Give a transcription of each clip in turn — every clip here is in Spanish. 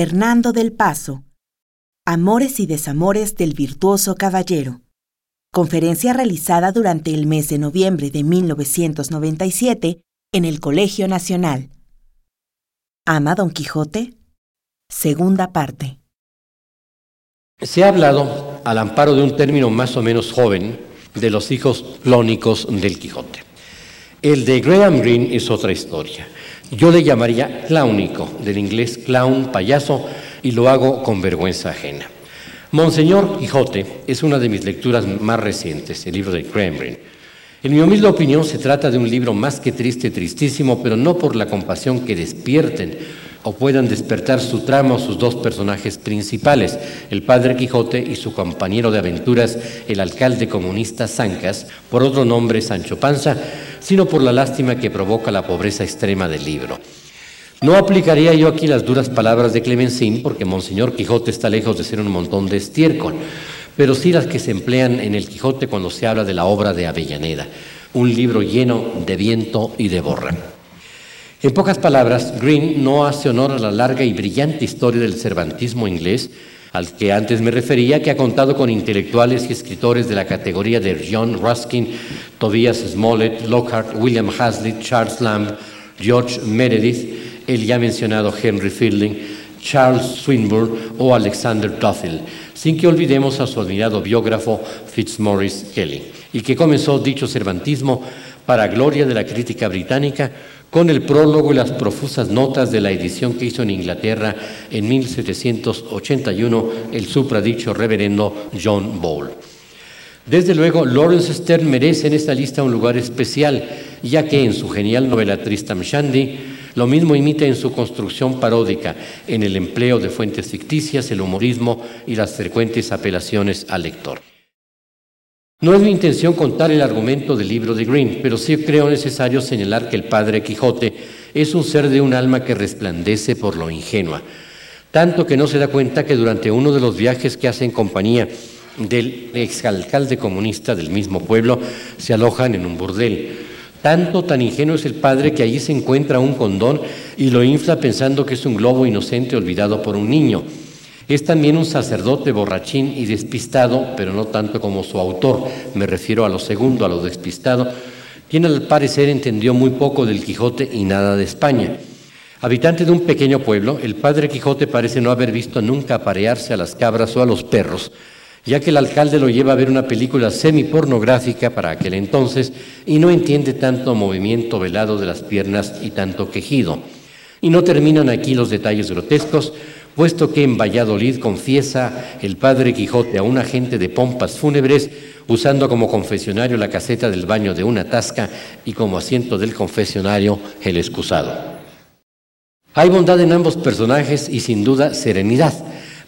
Fernando del Paso. Amores y desamores del virtuoso caballero. Conferencia realizada durante el mes de noviembre de 1997 en el Colegio Nacional. ¿Ama Don Quijote? Segunda parte. Se ha hablado, al amparo de un término más o menos joven, de los hijos clónicos del Quijote. El de Graham Greene es otra historia. Yo le llamaría clownico, del inglés clown, payaso, y lo hago con vergüenza ajena. Monseñor Quijote es una de mis lecturas más recientes, el libro de Greene. En mi humilde opinión se trata de un libro más que triste, tristísimo, pero no por la compasión que despierten o puedan despertar su trama sus dos personajes principales, el padre Quijote y su compañero de aventuras, el alcalde comunista Zancas, por otro nombre Sancho Panza, sino por la lástima que provoca la pobreza extrema del libro. No aplicaría yo aquí las duras palabras de Clemencín, porque Monseñor Quijote está lejos de ser un montón de estiércol, pero sí las que se emplean en el Quijote cuando se habla de la obra de Avellaneda, un libro lleno de viento y de borra. En pocas palabras, Green no hace honor a la larga y brillante historia del cervantismo inglés, al que antes me refería, que ha contado con intelectuales y escritores de la categoría de John Ruskin, Tobias Smollett, Lockhart, William Hazlitt, Charles Lamb, George Meredith, el ya mencionado Henry Fielding, Charles Swinburne o Alexander Duffel, sin que olvidemos a su admirado biógrafo Fitzmaurice Kelly, y que comenzó dicho cervantismo para gloria de la crítica británica con el prólogo y las profusas notas de la edición que hizo en Inglaterra en 1781 el supradicho reverendo John Ball. Desde luego, Lawrence Stern merece en esta lista un lugar especial, ya que en su genial novela Tristam Shandy lo mismo imita en su construcción paródica, en el empleo de fuentes ficticias, el humorismo y las frecuentes apelaciones al lector. No es mi intención contar el argumento del libro de Green, pero sí creo necesario señalar que el padre Quijote es un ser de un alma que resplandece por lo ingenua, tanto que no se da cuenta que durante uno de los viajes que hace en compañía del exalcalde comunista del mismo pueblo se alojan en un burdel. Tanto tan ingenuo es el padre que allí se encuentra un condón y lo infla pensando que es un globo inocente olvidado por un niño. Es también un sacerdote borrachín y despistado, pero no tanto como su autor, me refiero a lo segundo, a lo despistado, quien al parecer entendió muy poco del Quijote y nada de España. Habitante de un pequeño pueblo, el padre Quijote parece no haber visto nunca aparearse a las cabras o a los perros, ya que el alcalde lo lleva a ver una película semi-pornográfica para aquel entonces y no entiende tanto movimiento velado de las piernas y tanto quejido. Y no terminan aquí los detalles grotescos, puesto que en Valladolid confiesa el padre Quijote a un agente de pompas fúnebres, usando como confesionario la caseta del baño de una tasca y como asiento del confesionario el excusado. Hay bondad en ambos personajes y sin duda serenidad,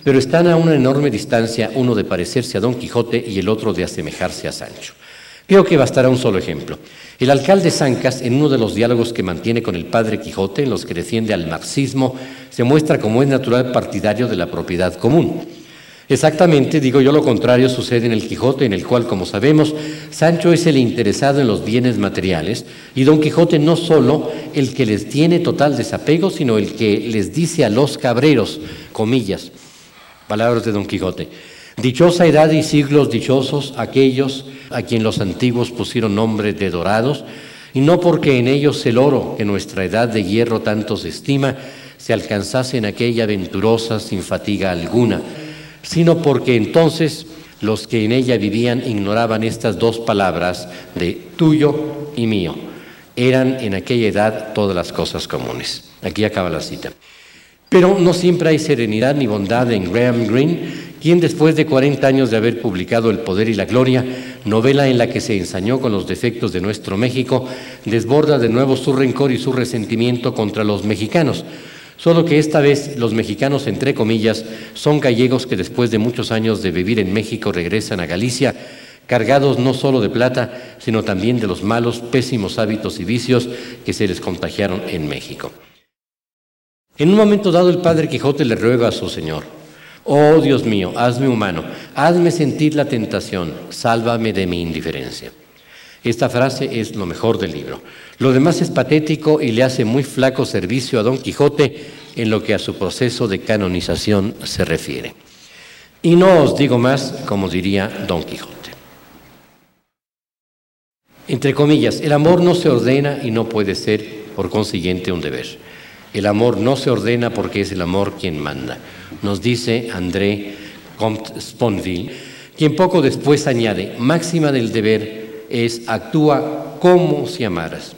pero están a una enorme distancia uno de parecerse a Don Quijote y el otro de asemejarse a Sancho. Creo que bastará un solo ejemplo. El alcalde Sancas, en uno de los diálogos que mantiene con el padre Quijote, en los que defiende al marxismo, se muestra como es natural partidario de la propiedad común. Exactamente, digo yo, lo contrario sucede en el Quijote, en el cual, como sabemos, Sancho es el interesado en los bienes materiales y Don Quijote no solo el que les tiene total desapego, sino el que les dice a los cabreros, comillas, palabras de Don Quijote, Dichosa edad y siglos dichosos aquellos a quien los antiguos pusieron nombre de dorados, y no porque en ellos el oro, que nuestra edad de hierro tanto se estima, se alcanzase en aquella venturosa sin fatiga alguna, sino porque entonces los que en ella vivían ignoraban estas dos palabras de tuyo y mío. Eran en aquella edad todas las cosas comunes. Aquí acaba la cita. Pero no siempre hay serenidad ni bondad en Graham Greene, quien después de 40 años de haber publicado El Poder y la Gloria, novela en la que se ensañó con los defectos de nuestro México, desborda de nuevo su rencor y su resentimiento contra los mexicanos. Solo que esta vez los mexicanos, entre comillas, son gallegos que después de muchos años de vivir en México regresan a Galicia, cargados no solo de plata, sino también de los malos, pésimos hábitos y vicios que se les contagiaron en México. En un momento dado el padre Quijote le ruega a su señor, Oh Dios mío, hazme humano, hazme sentir la tentación, sálvame de mi indiferencia. Esta frase es lo mejor del libro. Lo demás es patético y le hace muy flaco servicio a Don Quijote, en lo que a su proceso de canonización se refiere. Y no os digo más, como diría Don Quijote. Entre comillas, el amor no se ordena y no puede ser, por consiguiente, un deber. El amor no se ordena porque es el amor quien manda. Nos dice André Comte Sponville, quien poco después añade, máxima del deber es actúa como si amaras.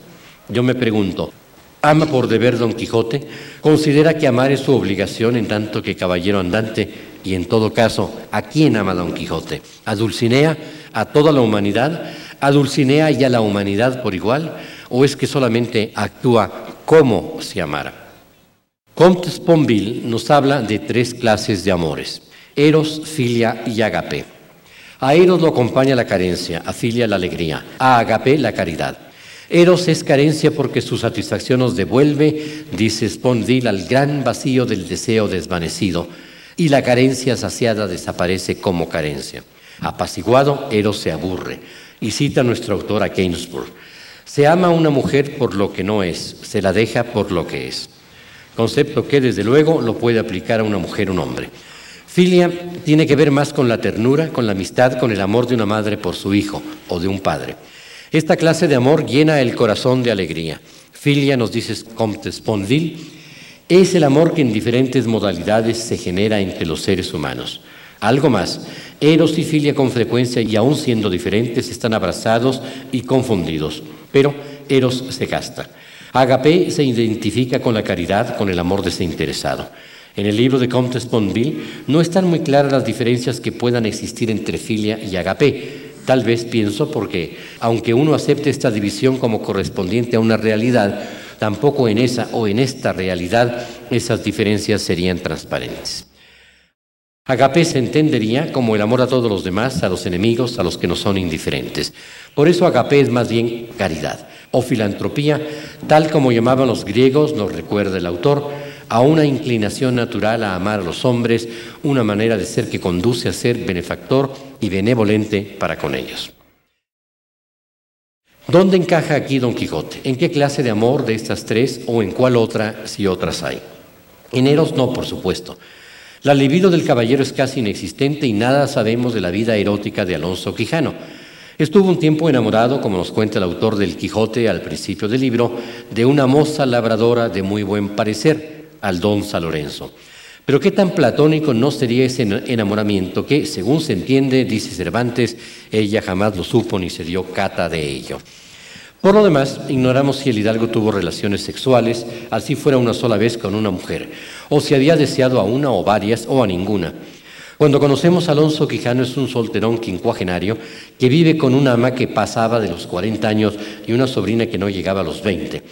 Yo me pregunto, ¿ama por deber Don Quijote? ¿Considera que amar es su obligación en tanto que caballero andante? Y en todo caso, ¿a quién ama Don Quijote? ¿A Dulcinea? ¿A toda la humanidad? ¿A Dulcinea y a la humanidad por igual? ¿O es que solamente actúa como si amara? Comte Sponville nos habla de tres clases de amores, eros, filia y agape. A eros lo acompaña la carencia, a filia la alegría, a agape la caridad. Eros es carencia porque su satisfacción nos devuelve, dice Sponville, al gran vacío del deseo desvanecido, y la carencia saciada desaparece como carencia. Apaciguado, Eros se aburre. Y cita nuestro autor a Gainsbourg. Se ama a una mujer por lo que no es, se la deja por lo que es. Concepto que desde luego lo puede aplicar a una mujer o un hombre. Filia tiene que ver más con la ternura, con la amistad, con el amor de una madre por su hijo o de un padre. Esta clase de amor llena el corazón de alegría. Filia, nos dice Comte Sponville, es el amor que en diferentes modalidades se genera entre los seres humanos. Algo más, Eros y filia con frecuencia y aún siendo diferentes están abrazados y confundidos, pero Eros se gasta. Agape se identifica con la caridad, con el amor desinteresado. En el libro de Comte Sponville no están muy claras las diferencias que puedan existir entre filia y agape. Tal vez pienso porque, aunque uno acepte esta división como correspondiente a una realidad, tampoco en esa o en esta realidad esas diferencias serían transparentes. Agape se entendería como el amor a todos los demás, a los enemigos, a los que no son indiferentes. Por eso agape es más bien caridad o filantropía, tal como llamaban los griegos, nos recuerda el autor, a una inclinación natural a amar a los hombres, una manera de ser que conduce a ser benefactor y benevolente para con ellos. ¿Dónde encaja aquí Don Quijote? ¿En qué clase de amor de estas tres o en cuál otra si otras hay? En Eros no, por supuesto. La libido del caballero es casi inexistente y nada sabemos de la vida erótica de Alonso Quijano. Estuvo un tiempo enamorado, como nos cuenta el autor del Quijote al principio del libro, de una moza labradora de muy buen parecer, Aldonza Lorenzo. Pero qué tan platónico no sería ese enamoramiento que, según se entiende, dice Cervantes, ella jamás lo supo ni se dio cata de ello. Por lo demás, ignoramos si el hidalgo tuvo relaciones sexuales, así fuera una sola vez con una mujer, o si había deseado a una o varias o a ninguna. Cuando conocemos a Alonso Quijano es un solterón quincuagenario que vive con una ama que pasaba de los 40 años y una sobrina que no llegaba a los 20.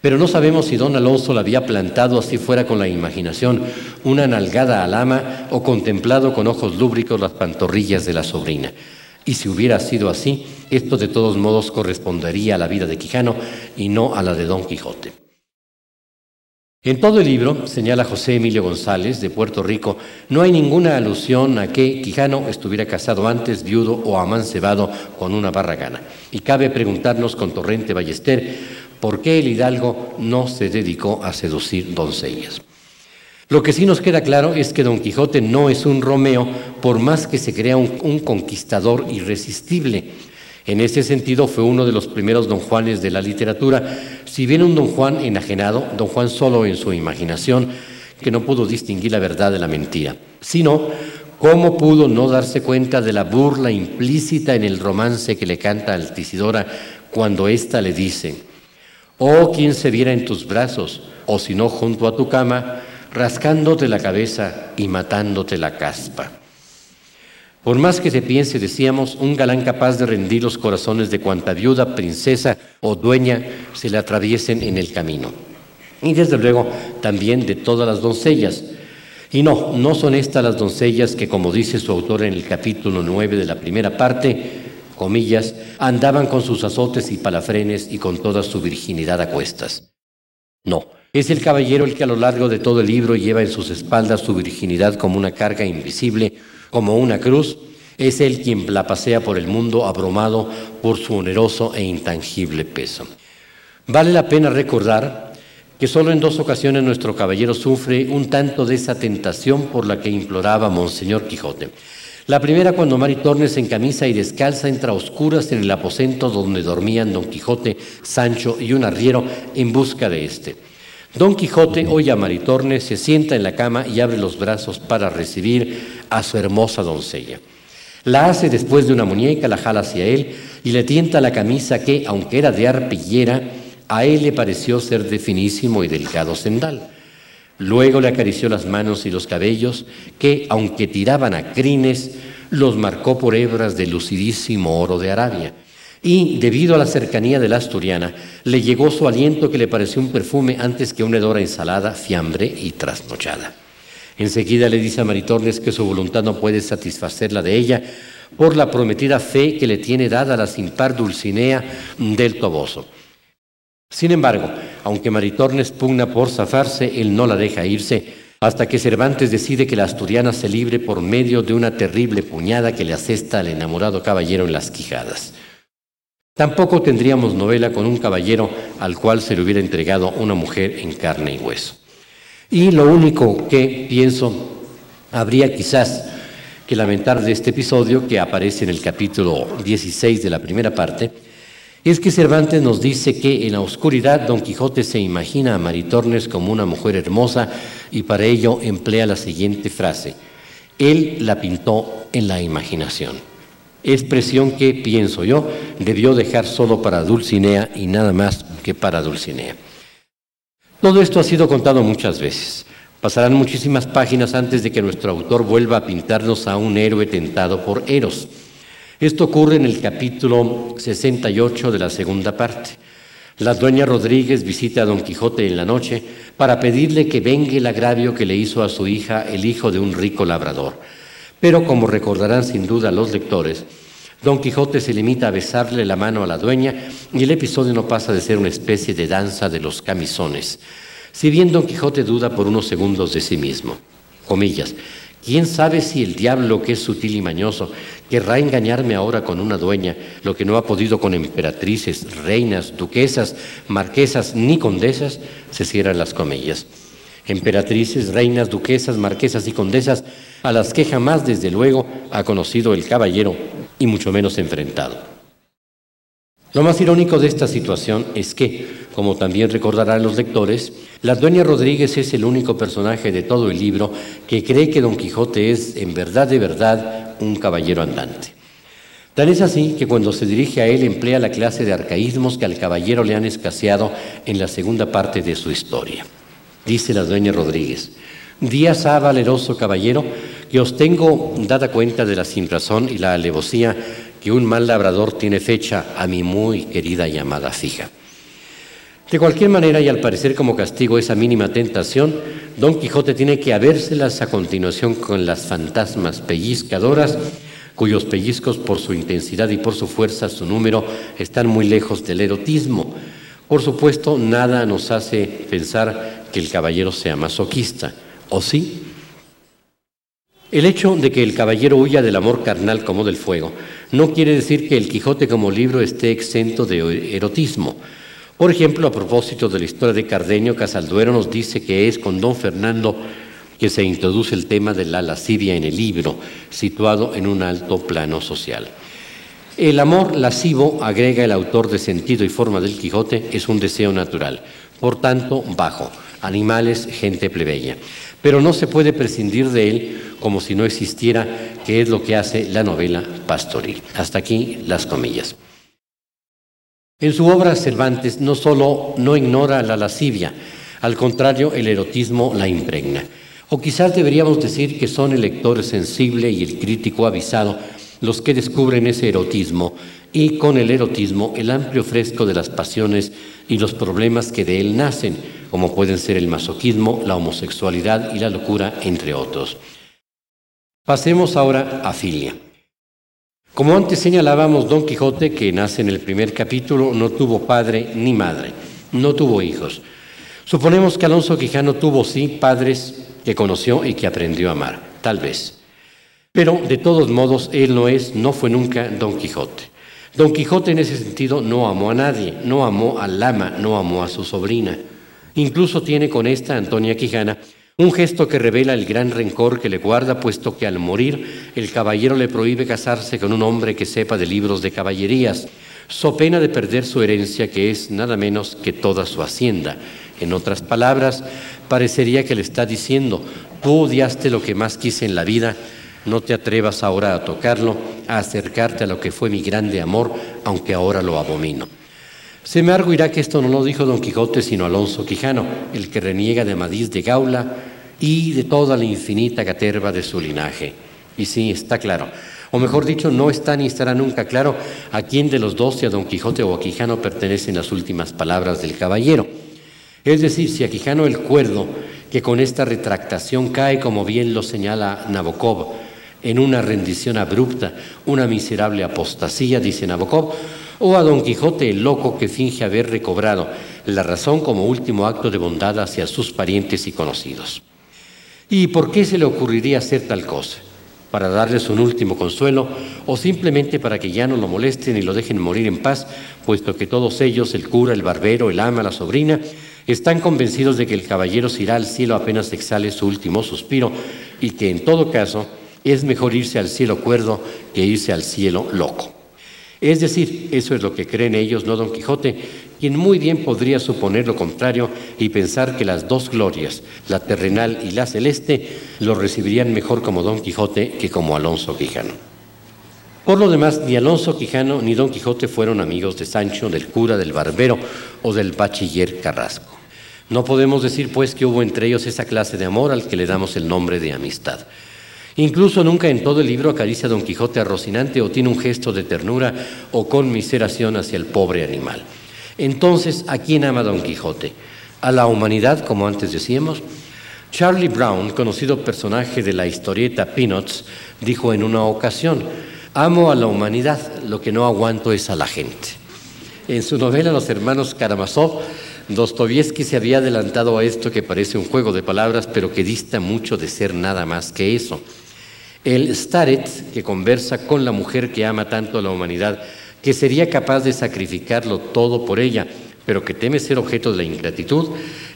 Pero no sabemos si don Alonso la había plantado así fuera con la imaginación, una nalgada al ama o contemplado con ojos lúbricos las pantorrillas de la sobrina. Y si hubiera sido así, esto de todos modos correspondería a la vida de Quijano y no a la de Don Quijote. En todo el libro, señala José Emilio González, de Puerto Rico, no hay ninguna alusión a que Quijano estuviera casado antes, viudo o amancebado con una barragana. Y cabe preguntarnos con Torrente Ballester por qué el hidalgo no se dedicó a seducir doncellas. Lo que sí nos queda claro es que Don Quijote no es un Romeo, por más que se crea un, conquistador irresistible. En ese sentido fue uno de los primeros Don Juanes de la literatura, si bien un Don Juan enajenado, Don Juan solo en su imaginación, que no pudo distinguir la verdad de la mentira, sino cómo pudo no darse cuenta de la burla implícita en el romance que le canta Altisidora cuando ésta le dice, oh quien se viera en tus brazos, o si no junto a tu cama, rascándote la cabeza y matándote la caspa. Por más que se piense, decíamos, un galán capaz de rendir los corazones de cuanta viuda, princesa o dueña se le atraviesen en el camino. Y desde luego también de todas las doncellas. Y no, no son estas las doncellas que, como dice su autor en el capítulo 9 de la primera parte, comillas, andaban con sus azotes y palafrenes y con toda su virginidad a cuestas. No, es el caballero el que a lo largo de todo el libro lleva en sus espaldas su virginidad como una carga invisible, como una cruz. Es él quien la pasea por el mundo abrumado por su oneroso e intangible peso. Vale la pena recordar que solo en dos ocasiones nuestro caballero sufre un tanto de esa tentación por la que imploraba Monseñor Quijote. La primera cuando Maritornes en camisa y descalza entra a oscuras en el aposento donde dormían Don Quijote, Sancho y un arriero en busca de éste. Don Quijote oye a Maritornes, se sienta en la cama y abre los brazos para recibir a su hermosa doncella. La hace después de una muñeca, la jala hacia él y le tienta la camisa que, aunque era de arpillera, a él le pareció ser de finísimo y delicado sendal. Luego le acarició las manos y los cabellos, que, aunque tiraban a crines, los marcó por hebras de lucidísimo oro de Arabia. Y, debido a la cercanía de la asturiana, le llegó su aliento que le pareció un perfume antes que una hedora ensalada, fiambre y trasnochada. Enseguida le dice a Maritornes que su voluntad no puede satisfacer la de ella por la prometida fe que le tiene dada la sin par Dulcinea del Toboso. Sin embargo, aunque Maritornes pugna por zafarse, él no la deja irse hasta que Cervantes decide que la asturiana se libre por medio de una terrible puñada que le asesta al enamorado caballero en las quijadas. Tampoco tendríamos novela con un caballero al cual se le hubiera entregado una mujer en carne y hueso. Y lo único que pienso habría quizás que lamentar de este episodio que aparece en el capítulo 16 de la primera parte, es que Cervantes nos dice que en la oscuridad Don Quijote se imagina a Maritornes como una mujer hermosa y para ello emplea la siguiente frase, él la pintó en la imaginación. Expresión que, pienso yo, debió dejar solo para Dulcinea y nada más que para Dulcinea. Todo esto ha sido contado muchas veces. Pasarán muchísimas páginas antes de que nuestro autor vuelva a pintarnos a un héroe tentado por Eros. Esto ocurre en el capítulo 68 de la segunda parte. La dueña Rodríguez visita a don Quijote en la noche para pedirle que vengue el agravio que le hizo a su hija el hijo de un rico labrador. Pero como recordarán sin duda los lectores, don Quijote se limita a besarle la mano a la dueña y el episodio no pasa de ser una especie de danza de los camisones. Si bien don Quijote duda por unos segundos de sí mismo, comillas, ¿Quién sabe si el diablo, que es sutil y mañoso, querrá engañarme ahora con una dueña, lo que no ha podido con emperatrices, reinas, duquesas, marquesas ni condesas? Se cierran las comillas. Emperatrices, reinas, duquesas, marquesas y condesas, a las que jamás, desde luego, ha conocido el caballero y mucho menos enfrentado. Lo más irónico de esta situación es que, como también recordarán los lectores, la dueña Rodríguez es el único personaje de todo el libro que cree que Don Quijote es, en verdad de verdad, un caballero andante. Tal es así que cuando se dirige a él emplea la clase de arcaísmos que al caballero le han escaseado en la segunda parte de su historia. Dice la dueña Rodríguez, Días ha, valeroso caballero, que os tengo dada cuenta de la sinrazón y la alevosía que un mal labrador tiene fecha a mi muy querida llamada fija. De cualquier manera, y al parecer como castigo esa mínima tentación, Don Quijote tiene que habérselas a continuación con las fantasmas pellizcadoras, cuyos pellizcos por su intensidad y por su fuerza, su número, están muy lejos del erotismo. Por supuesto, nada nos hace pensar que el caballero sea masoquista, ¿o sí? El hecho de que el caballero huya del amor carnal como del fuego no quiere decir que el Quijote como libro esté exento de erotismo. Por ejemplo, a propósito de la historia de Cardenio, Casalduero nos dice que es con don Fernando que se introduce el tema de la lascivia en el libro, situado en un alto plano social. El amor lascivo, agrega el autor de sentido y forma del Quijote, es un deseo natural, por tanto bajo, animales, gente plebeya pero no se puede prescindir de él como si no existiera, que es lo que hace la novela pastoril. Hasta aquí las comillas. En su obra Cervantes no solo no ignora la lascivia, al contrario, el erotismo la impregna. O quizás deberíamos decir que son el lector sensible y el crítico avisado los que descubren ese erotismo y con el erotismo el amplio fresco de las pasiones y los problemas que de él nacen, como pueden ser el masoquismo, la homosexualidad y la locura, entre otros. Pasemos ahora a Filia. Como antes señalábamos, Don Quijote, que nace en el primer capítulo, no tuvo padre ni madre, no tuvo hijos. Suponemos que Alonso Quijano tuvo sí padres que conoció y que aprendió a amar, tal vez. Pero de todos modos, él no es, no fue nunca Don Quijote. Don Quijote en ese sentido no amó a nadie, no amó al lama, no amó a su sobrina. Incluso tiene con esta Antonia Quijana un gesto que revela el gran rencor que le guarda, puesto que al morir el caballero le prohíbe casarse con un hombre que sepa de libros de caballerías, so pena de perder su herencia, que es nada menos que toda su hacienda. En otras palabras, parecería que le está diciendo, tú odiaste lo que más quise en la vida, no te atrevas ahora a tocarlo, a acercarte a lo que fue mi grande amor, aunque ahora lo abomino. Se me arguirá que esto no lo dijo Don Quijote, sino Alonso Quijano, el que reniega de Amadís de Gaula y de toda la infinita caterva de su linaje. Y sí, está claro. O mejor dicho, no está ni estará nunca claro a quién de los dos, si a Don Quijote o a Quijano, pertenecen las últimas palabras del caballero. Es decir, si a Quijano el cuerdo, que con esta retractación cae, como bien lo señala Nabokov, en una rendición abrupta, una miserable apostasía, dice Nabokov, o a Don Quijote el loco que finge haber recobrado la razón como último acto de bondad hacia sus parientes y conocidos. ¿Y por qué se le ocurriría hacer tal cosa? ¿Para darles un último consuelo o simplemente para que ya no lo molesten y lo dejen morir en paz, puesto que todos ellos, el cura, el barbero, el ama, la sobrina, están convencidos de que el caballero se irá al cielo apenas exhale su último suspiro y que en todo caso es mejor irse al cielo cuerdo que irse al cielo loco? Es decir, eso es lo que creen ellos, no Don Quijote, quien muy bien podría suponer lo contrario y pensar que las dos glorias, la terrenal y la celeste, lo recibirían mejor como Don Quijote que como Alonso Quijano. Por lo demás, ni Alonso Quijano ni Don Quijote fueron amigos de Sancho, del cura, del barbero o del bachiller Carrasco. No podemos decir, pues, que hubo entre ellos esa clase de amor al que le damos el nombre de amistad. Incluso nunca en todo el libro acaricia a Don Quijote a Rocinante o tiene un gesto de ternura o conmiseración hacia el pobre animal. Entonces, ¿a quién ama Don Quijote? ¿A la humanidad, como antes decíamos? Charlie Brown, conocido personaje de la historieta Peanuts, dijo en una ocasión, amo a la humanidad, lo que no aguanto es a la gente. En su novela Los hermanos Karamazov, Dostoyevsky se había adelantado a esto que parece un juego de palabras, pero que dista mucho de ser nada más que eso. El Staret, que conversa con la mujer que ama tanto a la humanidad, que sería capaz de sacrificarlo todo por ella, pero que teme ser objeto de la ingratitud,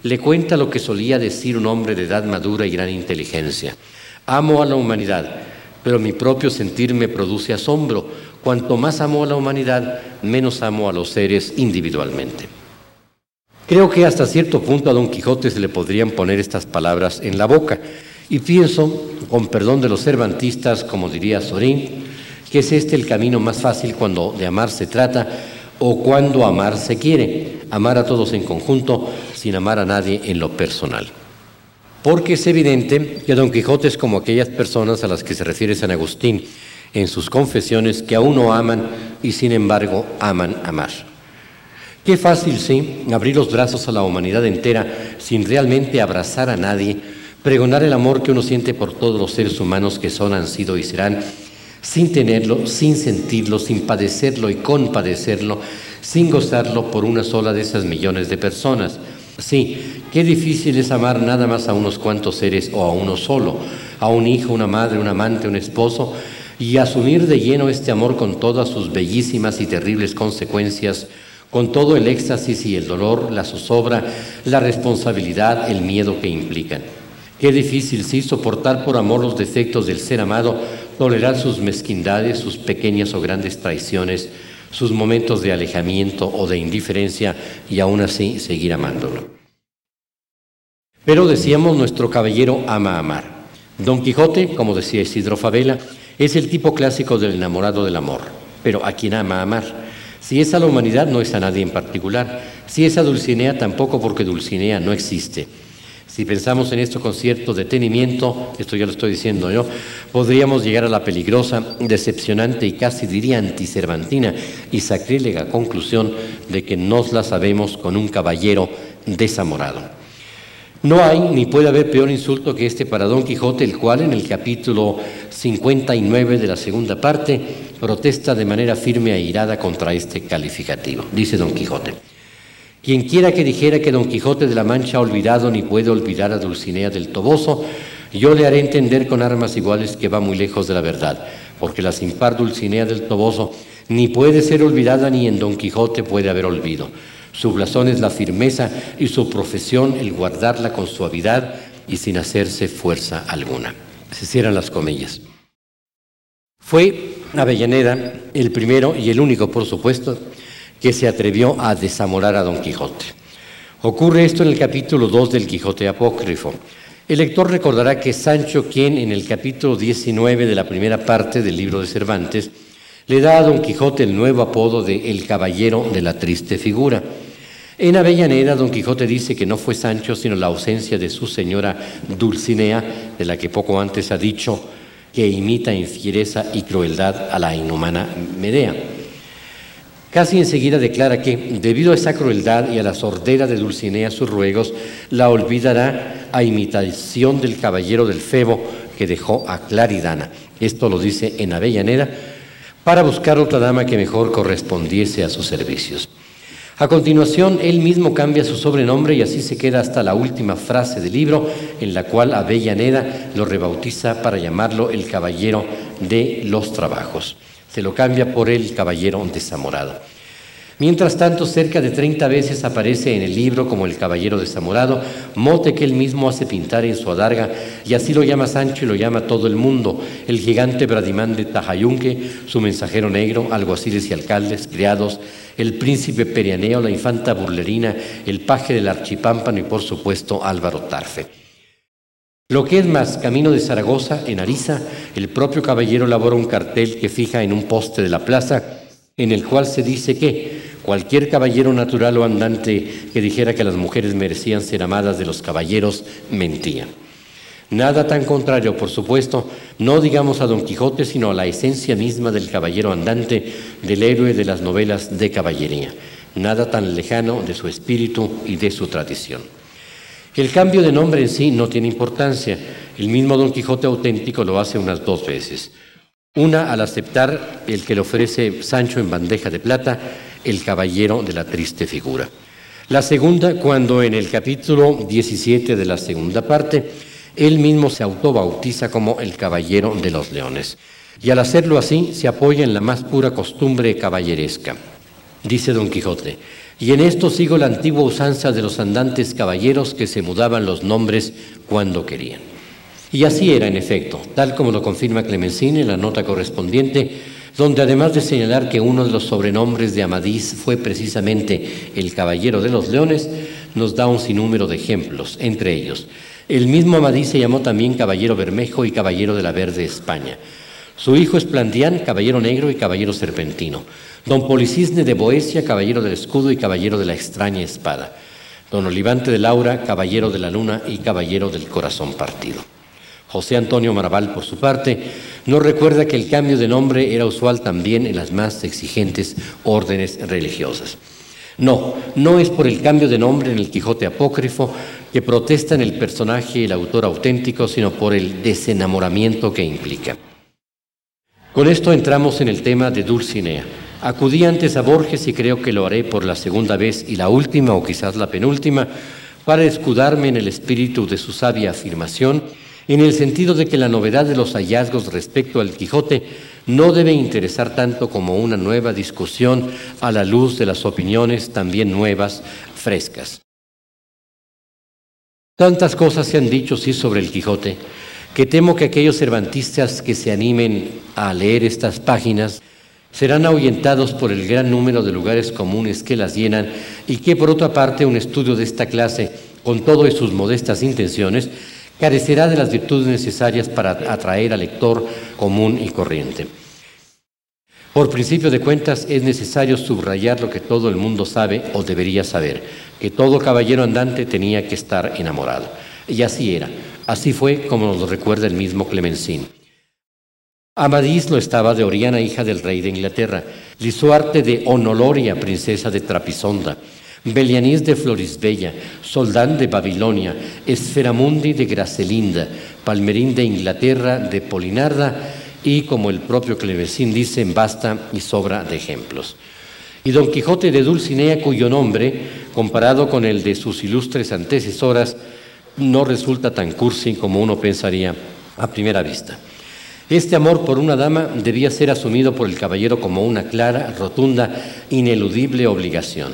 le cuenta lo que solía decir un hombre de edad madura y gran inteligencia. Amo a la humanidad, pero mi propio sentir me produce asombro. Cuanto más amo a la humanidad, menos amo a los seres individualmente. Creo que hasta cierto punto a Don Quijote se le podrían poner estas palabras en la boca. Y pienso, con perdón de los cervantistas, como diría Sorín, que es este el camino más fácil cuando de amar se trata o cuando amar se quiere, amar a todos en conjunto sin amar a nadie en lo personal. Porque es evidente que Don Quijote es como aquellas personas a las que se refiere San Agustín en sus confesiones que aún no aman y sin embargo aman amar. Qué fácil, sí, abrir los brazos a la humanidad entera sin realmente abrazar a nadie pregonar el amor que uno siente por todos los seres humanos que son, han sido y serán, sin tenerlo, sin sentirlo, sin padecerlo y compadecerlo, sin gozarlo por una sola de esas millones de personas. Sí, qué difícil es amar nada más a unos cuantos seres o a uno solo, a un hijo, una madre, un amante, un esposo, y asumir de lleno este amor con todas sus bellísimas y terribles consecuencias, con todo el éxtasis y el dolor, la zozobra, la responsabilidad, el miedo que implican. Qué difícil sí soportar por amor los defectos del ser amado, tolerar sus mezquindades, sus pequeñas o grandes traiciones, sus momentos de alejamiento o de indiferencia y aún así seguir amándolo. Pero decíamos, nuestro caballero ama amar. Don Quijote, como decía Isidro Favela, es el tipo clásico del enamorado del amor, pero a quien ama amar. Si es a la humanidad, no es a nadie en particular. Si es a Dulcinea, tampoco porque Dulcinea no existe. Si pensamos en esto con cierto detenimiento, esto ya lo estoy diciendo yo, podríamos llegar a la peligrosa, decepcionante y casi diría anticervantina y sacrílega conclusión de que nos la sabemos con un caballero desamorado. No hay ni puede haber peor insulto que este para Don Quijote, el cual en el capítulo 59 de la segunda parte protesta de manera firme e irada contra este calificativo. Dice Don Quijote. Quien quiera que dijera que Don Quijote de la Mancha ha olvidado ni puede olvidar a Dulcinea del Toboso, yo le haré entender con armas iguales que va muy lejos de la verdad, porque la sin par Dulcinea del Toboso ni puede ser olvidada ni en Don Quijote puede haber olvido. Su blasón es la firmeza y su profesión el guardarla con suavidad y sin hacerse fuerza alguna. Se cierran las comillas. Fue Avellaneda el primero y el único, por supuesto, que se atrevió a desamorar a Don Quijote. Ocurre esto en el capítulo 2 del Quijote Apócrifo. El lector recordará que Sancho, quien en el capítulo 19 de la primera parte del libro de Cervantes, le da a Don Quijote el nuevo apodo de El Caballero de la Triste Figura. En Avellaneda, Don Quijote dice que no fue Sancho, sino la ausencia de su señora Dulcinea, de la que poco antes ha dicho que imita en fiereza y crueldad a la inhumana Medea. Casi enseguida declara que, debido a esa crueldad y a la sordera de Dulcinea sus ruegos, la olvidará a imitación del caballero del Febo que dejó a Claridana. Esto lo dice en Avellaneda, para buscar otra dama que mejor correspondiese a sus servicios. A continuación, él mismo cambia su sobrenombre y así se queda hasta la última frase del libro, en la cual Avellaneda lo rebautiza para llamarlo el caballero de los trabajos se lo cambia por el caballero desamorado. Mientras tanto, cerca de 30 veces aparece en el libro como el caballero desamorado, mote que él mismo hace pintar en su adarga, y así lo llama Sancho y lo llama todo el mundo, el gigante Bradimán de Tajayunque, su mensajero negro, alguaciles y alcaldes, criados, el príncipe Perianeo, la infanta Burlerina, el paje del Archipámpano y por supuesto Álvaro Tarfe. Lo que es más, camino de Zaragoza, en Ariza, el propio caballero elabora un cartel que fija en un poste de la plaza, en el cual se dice que cualquier caballero natural o andante que dijera que las mujeres merecían ser amadas de los caballeros, mentía. Nada tan contrario, por supuesto, no digamos a Don Quijote, sino a la esencia misma del caballero andante, del héroe de las novelas de caballería. Nada tan lejano de su espíritu y de su tradición. El cambio de nombre en sí no tiene importancia. El mismo Don Quijote auténtico lo hace unas dos veces. Una al aceptar el que le ofrece Sancho en bandeja de plata, el caballero de la triste figura. La segunda, cuando en el capítulo 17 de la segunda parte, él mismo se autobautiza como el caballero de los leones. Y al hacerlo así, se apoya en la más pura costumbre caballeresca. Dice Don Quijote, y en esto sigo la antigua usanza de los andantes caballeros que se mudaban los nombres cuando querían. Y así era, en efecto, tal como lo confirma Clemencine en la nota correspondiente, donde además de señalar que uno de los sobrenombres de Amadís fue precisamente el Caballero de los Leones, nos da un sinnúmero de ejemplos, entre ellos. El mismo Amadís se llamó también Caballero Bermejo y Caballero de la Verde España. Su hijo Esplandián, Caballero Negro y Caballero Serpentino. Don Policisne de Boecia, caballero del escudo y caballero de la extraña espada. Don Olivante de Laura, caballero de la luna y caballero del corazón partido. José Antonio Maraval, por su parte, no recuerda que el cambio de nombre era usual también en las más exigentes órdenes religiosas. No, no es por el cambio de nombre en el Quijote apócrifo que protesta en el personaje el autor auténtico, sino por el desenamoramiento que implica. Con esto entramos en el tema de Dulcinea. Acudí antes a Borges y creo que lo haré por la segunda vez y la última o quizás la penúltima para escudarme en el espíritu de su sabia afirmación, en el sentido de que la novedad de los hallazgos respecto al Quijote no debe interesar tanto como una nueva discusión a la luz de las opiniones también nuevas, frescas. Tantas cosas se han dicho, sí, sobre el Quijote, que temo que aquellos cervantistas que se animen a leer estas páginas serán ahuyentados por el gran número de lugares comunes que las llenan y que por otra parte un estudio de esta clase, con todo sus modestas intenciones, carecerá de las virtudes necesarias para atraer al lector común y corriente. Por principio de cuentas es necesario subrayar lo que todo el mundo sabe o debería saber, que todo caballero andante tenía que estar enamorado. Y así era, así fue como nos lo recuerda el mismo Clemencín. Amadís lo estaba de Oriana, hija del rey de Inglaterra, Lisuarte de Onoloria, princesa de Trapisonda, Belianís de Florisbella, Soldán de Babilonia, Esferamundi de Gracelinda, Palmerín de Inglaterra, de Polinarda, y como el propio Clemesín dice, basta y sobra de ejemplos. Y Don Quijote de Dulcinea, cuyo nombre, comparado con el de sus ilustres antecesoras, no resulta tan cursi como uno pensaría a primera vista. Este amor por una dama debía ser asumido por el caballero como una clara, rotunda, ineludible obligación.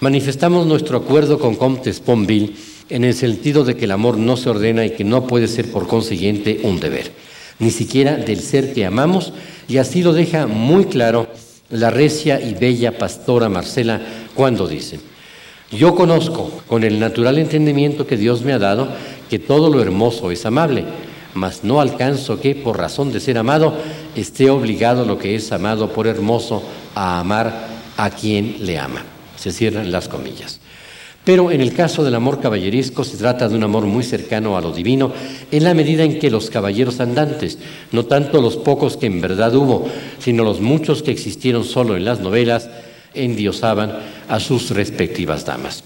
Manifestamos nuestro acuerdo con Comte Sponville en el sentido de que el amor no se ordena y que no puede ser por consiguiente un deber, ni siquiera del ser que amamos, y así lo deja muy claro la recia y bella pastora Marcela cuando dice, yo conozco con el natural entendimiento que Dios me ha dado que todo lo hermoso es amable, mas no alcanzo que, por razón de ser amado, esté obligado lo que es amado por hermoso a amar a quien le ama. Se cierran las comillas. Pero en el caso del amor caballeresco se trata de un amor muy cercano a lo divino en la medida en que los caballeros andantes, no tanto los pocos que en verdad hubo, sino los muchos que existieron solo en las novelas, endiosaban a sus respectivas damas.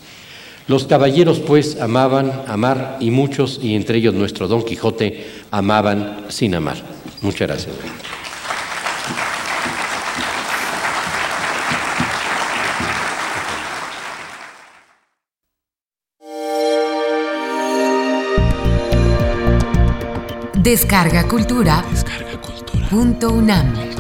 Los caballeros pues amaban amar y muchos, y entre ellos nuestro Don Quijote, amaban sin amar. Muchas gracias. Descarga Cultura. Descarga Cultura. Punto UNAM.